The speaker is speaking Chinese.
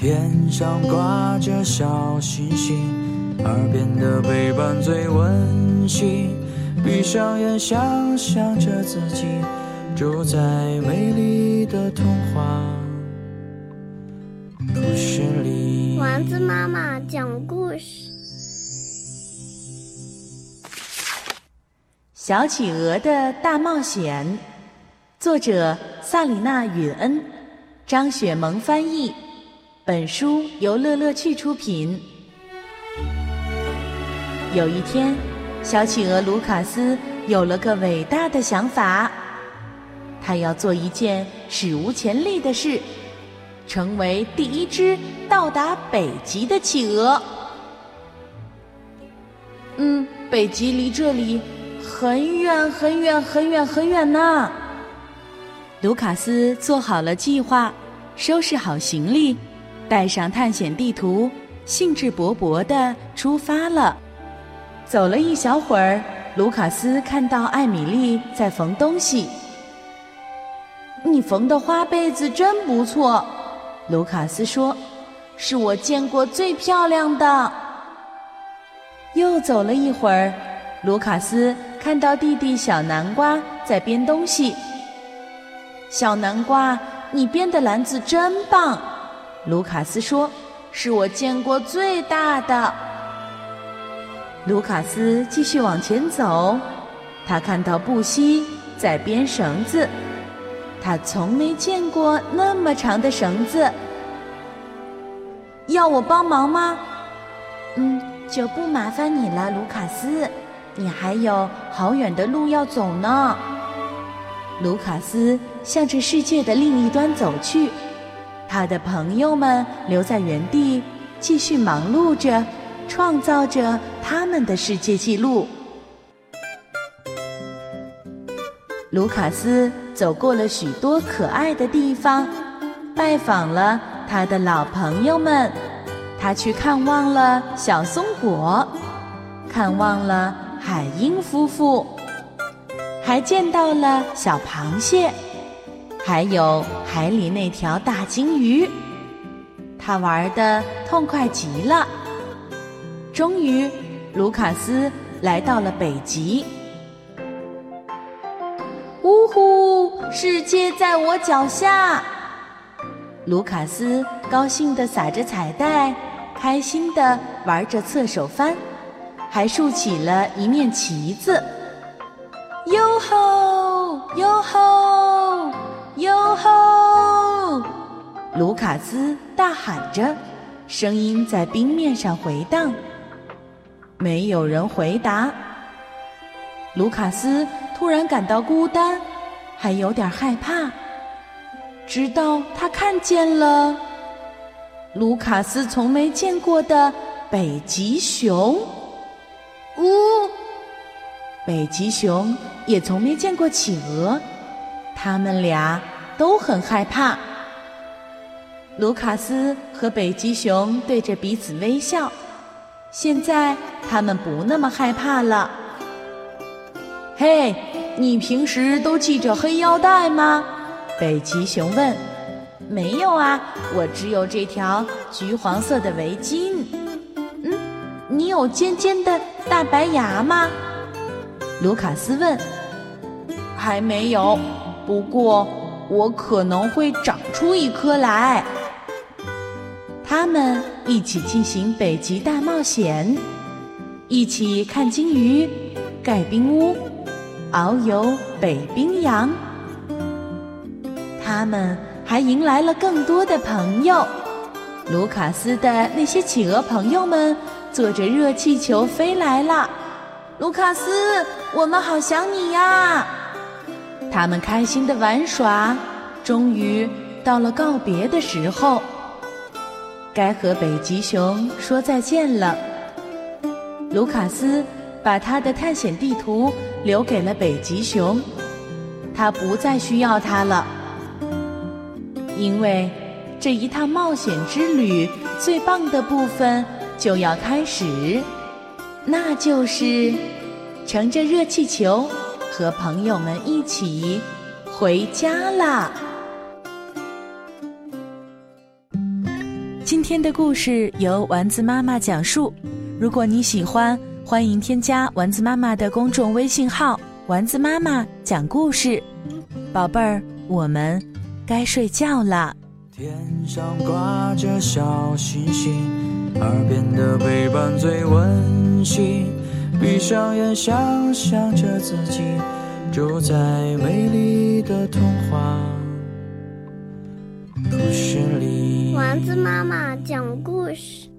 天上挂着小星星，耳边的陪伴最温馨。闭上眼，想象着自己住在美丽的童话故事里。丸子妈妈讲故事。小企鹅的大冒险，作者萨里娜·允恩，张雪萌翻译。本书由乐乐趣出品。有一天，小企鹅卢卡斯有了个伟大的想法，他要做一件史无前例的事，成为第一只到达北极的企鹅。嗯，北极离这里很远很远很远很远呢。卢卡斯做好了计划，收拾好行李。带上探险地图，兴致勃勃地出发了。走了一小会儿，卢卡斯看到艾米丽在缝东西。你缝的花被子真不错，卢卡斯说：“是我见过最漂亮的。”又走了一会儿，卢卡斯看到弟弟小南瓜在编东西。小南瓜，你编的篮子真棒。卢卡斯说：“是我见过最大的。”卢卡斯继续往前走，他看到布希在编绳子，他从没见过那么长的绳子。要我帮忙吗？嗯，就不麻烦你了，卢卡斯。你还有好远的路要走呢。卢卡斯向着世界的另一端走去。他的朋友们留在原地，继续忙碌着，创造着他们的世界纪录。卢卡斯走过了许多可爱的地方，拜访了他的老朋友们。他去看望了小松果，看望了海鹰夫妇，还见到了小螃蟹。还有海里那条大金鱼，他玩的痛快极了。终于，卢卡斯来到了北极。呜呼！世界在我脚下。卢卡斯高兴地撒着彩带，开心地玩着侧手翻，还竖起了一面旗子。哟吼！哟吼！哟吼！卢卡斯大喊着，声音在冰面上回荡。没有人回答。卢卡斯突然感到孤单，还有点害怕。直到他看见了卢卡斯从没见过的北极熊。呜！北极熊也从没见过企鹅。他们俩都很害怕。卢卡斯和北极熊对着彼此微笑，现在他们不那么害怕了。嘿，你平时都系着黑腰带吗？北极熊问。没有啊，我只有这条橘黄色的围巾。嗯，你有尖尖的大白牙吗？卢卡斯问。还没有。不过，我可能会长出一颗来。他们一起进行北极大冒险，一起看鲸鱼、盖冰屋、遨游北冰洋。他们还迎来了更多的朋友。卢卡斯的那些企鹅朋友们坐着热气球飞来了。卢卡斯，我们好想你呀！他们开心的玩耍，终于到了告别的时候，该和北极熊说再见了。卢卡斯把他的探险地图留给了北极熊，他不再需要它了，因为这一趟冒险之旅最棒的部分就要开始，那就是乘着热气球。和朋友们一起回家啦！今天的故事由丸子妈妈讲述。如果你喜欢，欢迎添加丸子妈妈的公众微信号“丸子妈妈讲故事”。宝贝儿，我们该睡觉了。天上挂着小星星，耳边的陪伴最温馨。闭上眼，想象着自己住在美丽的童话故事里。丸子妈妈讲故事。